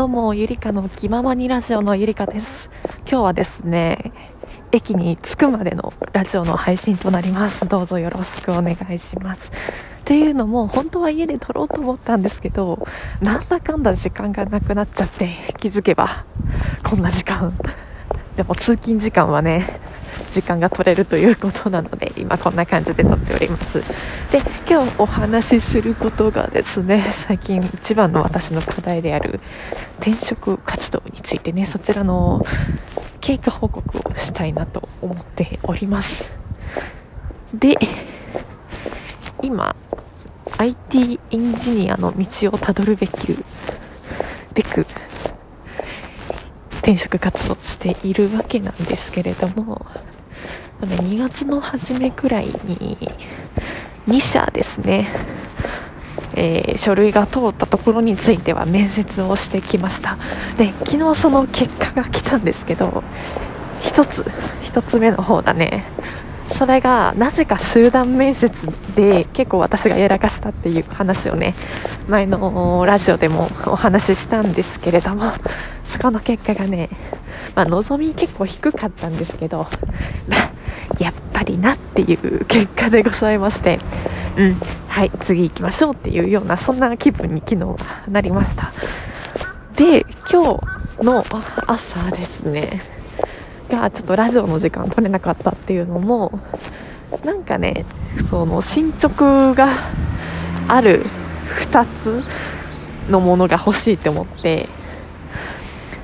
どうも、ゆりかの気ままにラジオのゆりかです。今日はですね、駅に着くまでのラジオの配信となります。どうぞよろしくお願いします。っていうのも、本当は家で撮ろうと思ったんですけど、なんだかんだ時間がなくなっちゃって、気づけば、こんな時間。でも通勤時間はね、時間が取れるということなので今こんな感じで撮っております。で今日お話しすることがですね最近一番の私の課題である転職活動についてねそちらの経過報告をしたいなと思っております。で今 IT エンジニアの道をたどるべきべく転職活動しているわけなんですけれども2月の初めくらいに2社ですね、えー、書類が通ったところについては面接をしてきました。で昨日その結果が来たんですけど1つ1つ目の方だね。それがなぜか集団面接で結構私がやらかしたっていう話をね前のラジオでもお話ししたんですけれどもそこの結果がね、まあ、望み結構低かったんですけど、っぱりなっていう結果でございまして、うん、はい次行きましょうっていうようなそんな気分に昨日はなりました。で今日の朝ですね。がちょっとラジオの時間取れなかったっていうのもなんかねその進捗がある2つのものが欲しいって思って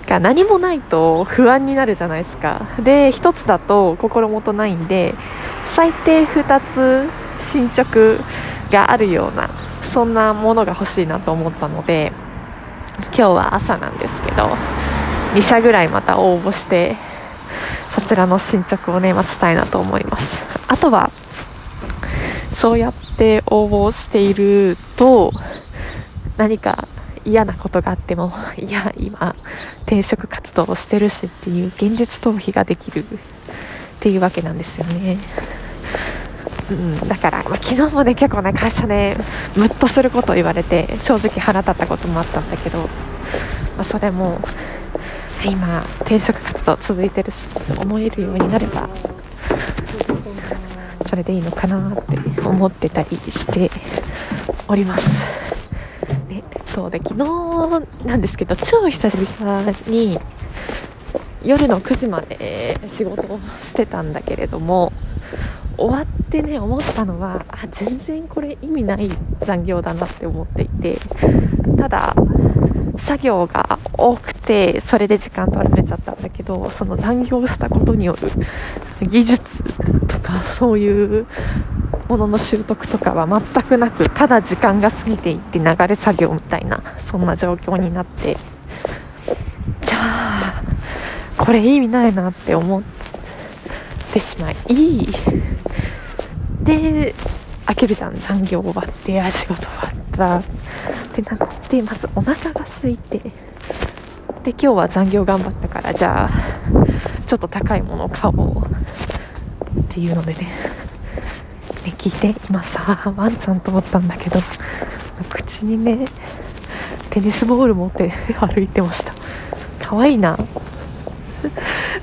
が何もないと不安になるじゃないですか。で1つだと心もとないんで最低2つ進捗があるようなそんなものが欲しいなと思ったので今日は朝なんですけど2社ぐらいまた応募してそちらの進捗をね待ちたいなと思います。あとはそうやって応募していると何か嫌なことがあっても いや今転職活動をしてるしっていう現実逃避ができるっていうわけなんですよねうん、だから、まあ、昨日もね結構ね会社でムッとすることを言われて正直腹立ったこともあったんだけど、まあ、それも今転職活動続いてるし思えるようになればそれでいいのかなって思ってたりしております。そうで昨日なんですけど超久々に夜の9時まで仕事をしてたんだけれども終わってね思ったのはあ全然これ意味ない残業だなって思っていてただ作業が多くてそれで時間取られちゃったんだけどその残業したことによる技術とかそういうものの習得とかは全くなくただ時間が過ぎていって流れ作業みたいなそんな状況になって。じゃあこれ意味ないなって思ってしまいで開けるじゃん残業終わってあ仕事終わった。ってなってまずお腹が空いて。で今日は残業頑張ったからじゃあちょっと高いものを買おう。っていうのでね。ね聞いて今さワンちゃんと思ったんだけど。口にねテニスボール持って 歩いてました。可愛いな。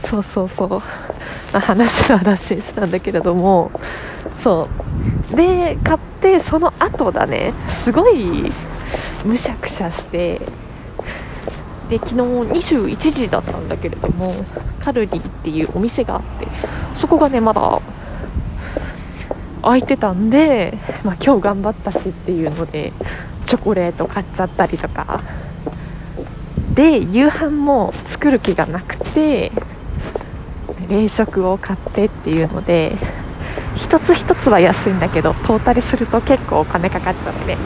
そうそうそう、話は脱線したんだけれども。そう。で買ってその後だね。すごいむしゃくしゃして。で昨日21時だったんだけれどもカルディっていうお店があってそこがねまだ空いてたんで、まあ、今日頑張ったしっていうのでチョコレート買っちゃったりとか。で夕飯も作る気がなくて冷食を買ってっていうので一つ一つは安いんだけどトータルすると結構お金かかっちゃって。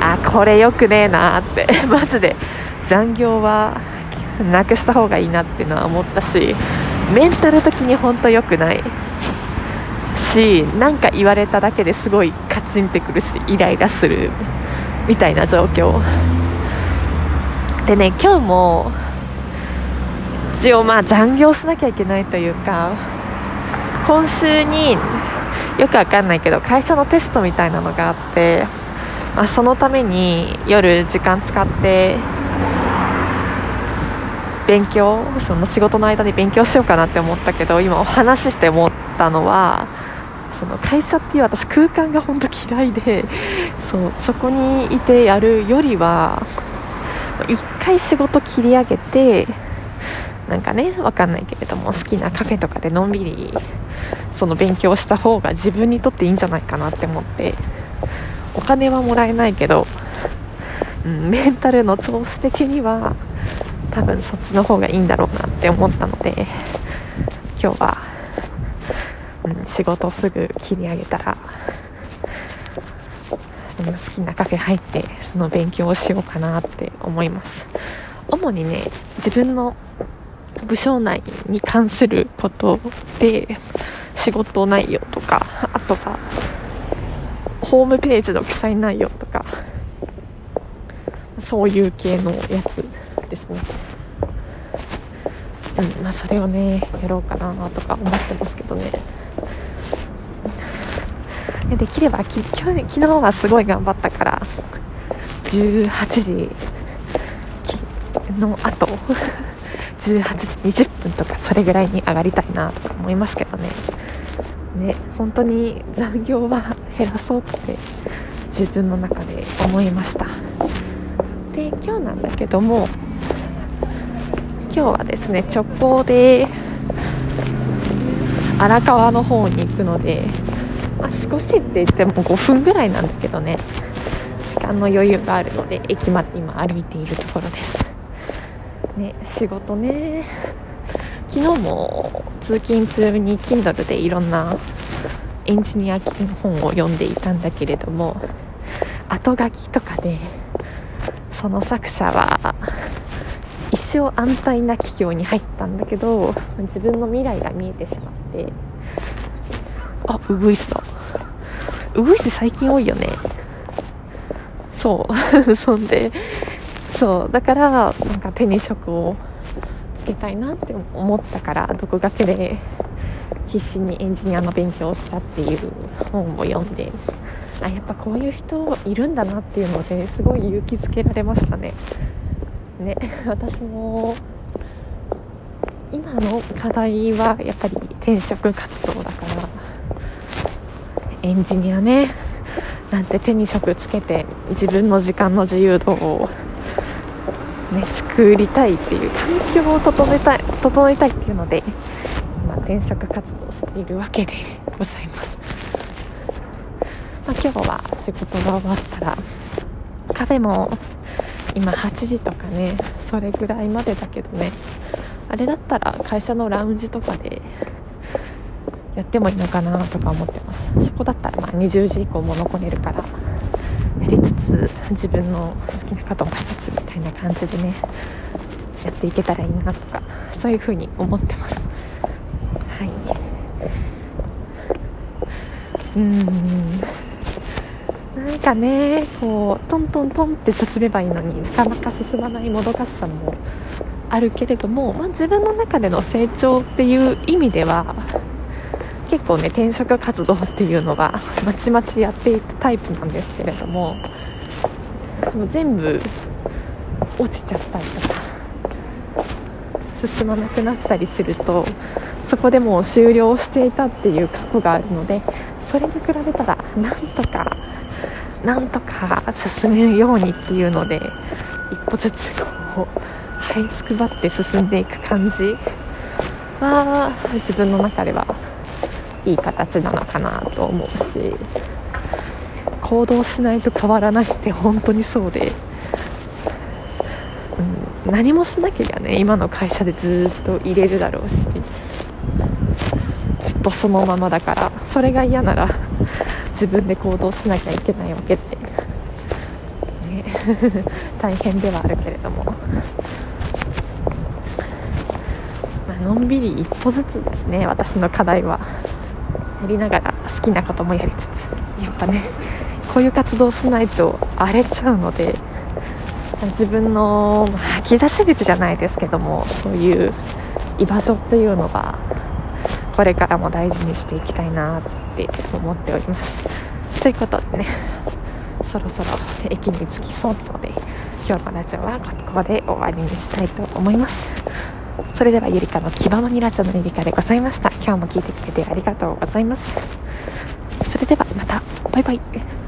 あこれよくねえなって。マジで。残業はなくした方がいいなっていうのは思ったしメンタル的に本当良くない。し何か言われただけですごいカチンってくるしイライラするみたいな状況。でね今日も一応まあ残業しなきゃいけないというか今週によくわかんないけど会社のテストみたいなのがあって、まあ、そのために夜時間使って勉強その仕事の間で勉強しようかなって思ったけど今お話しして思ったのはその会社っていう私空間が本当嫌いでそうそこにいてやるよりは一回仕事切り上げてなんかね分かんないけれども好きなカフェとかでのんびりその勉強した方が自分にとっていいんじゃないかなって思ってお金はもらえないけど、うん、メンタルの調子的には多分そっちの方がいいんだろうなって思ったので今日は、仕事すぐ切り上げたら好きなカフェ入ってその勉強をしようかなって思います。主にね自分の部署内に関することで仕事内容とかあとはホームページの記載内容とかそういう系のやつですね。うんまあそれをねやろうかなとか思ってますけどね。できればき去年昨日はすごい頑張ったから18時の後 18時20分とかそれぐらいに上がりたいなとか思いますけどね。ね本当に残業は減らそうって自分の中で思いました。で今日なんだけども今日はですね直行で荒川の方に行くので、まあ、少しって言っても5分ぐらいなんだけどね。時間の余裕があるので駅まで今歩いているところです。ね仕事ね。昨日も通勤中に Kindle でいろんなエンジニアの本を読んでいたんだけれども後書きとかでその作者は一生安泰な企業に入ったんだけど自分の未来が見えてしまってあウグイスだ。ウグイス最近多いよね。そう。そんで。そう。だからなんか手に職をつけたいなって思ったから独学で必死にエンジニアの勉強をしたっていう本を読んで。あやっぱこういう人いるんだなっていうのですごい勇気づけられましたね。ね。私も今の課題はやっぱり転職活動だからエンジニアね。なんて手に職つけて自分の時間の自由度をね、作りたいっていう環境を整えたい整えたいっていうので今転職活動しているわけでございます、まあ、今日は仕事が終わったらカフェも今8時とかねそれぐらいまでだけどねあれだったら会社のラウンジとかでやってもいいのかなとか思ってます。そこだったらまあ20時以降も残れるからやりつつ自分の好きなこともしつつみたいな感じでねやっていけたらいいなとかそういうふうに思ってます。はい。うん。なんかねこうトントントンって進めばいいのになかなか進まないもどかしさもあるけれども、まあ、自分の中での成長っていう意味では結構ね転職活動っていうのは まちまちやっていくタイプなんですけれどもも全部落ちちゃったりとか進まなくなったりするとそこでもう終了していたっていう過去があるのでそれに比べたらなんとかなんとか進むようにっていうので一歩ずつこう這いつくばって進んでいく感じは自分の中ではいい形なのかなと思うし行動しないと変わらないって本当にそうで、うん、何もしなければね。今の会社でずっと入れるだろうしずっとそのままだからそれが嫌なら自分で行動しなきゃいけないわけで、ね、大変ではあるけれども、のんびり一歩ずつですね私の課題は。やりながら好きなこともやりつつやっぱねこういう活動しないと荒れちゃうので自分の吐き出し口じゃないですけどもそういう居場所っていうのはこれからも大事にしていきたいなって思っております。ということでねそろそろ駅に着きそうなので今日のラジオはここで終わりにしたいと思います。それではゆりかの気ままにラジオのゆりかでございました。今日も聞いてくれてありがとうございます。それではまた。バイバイ。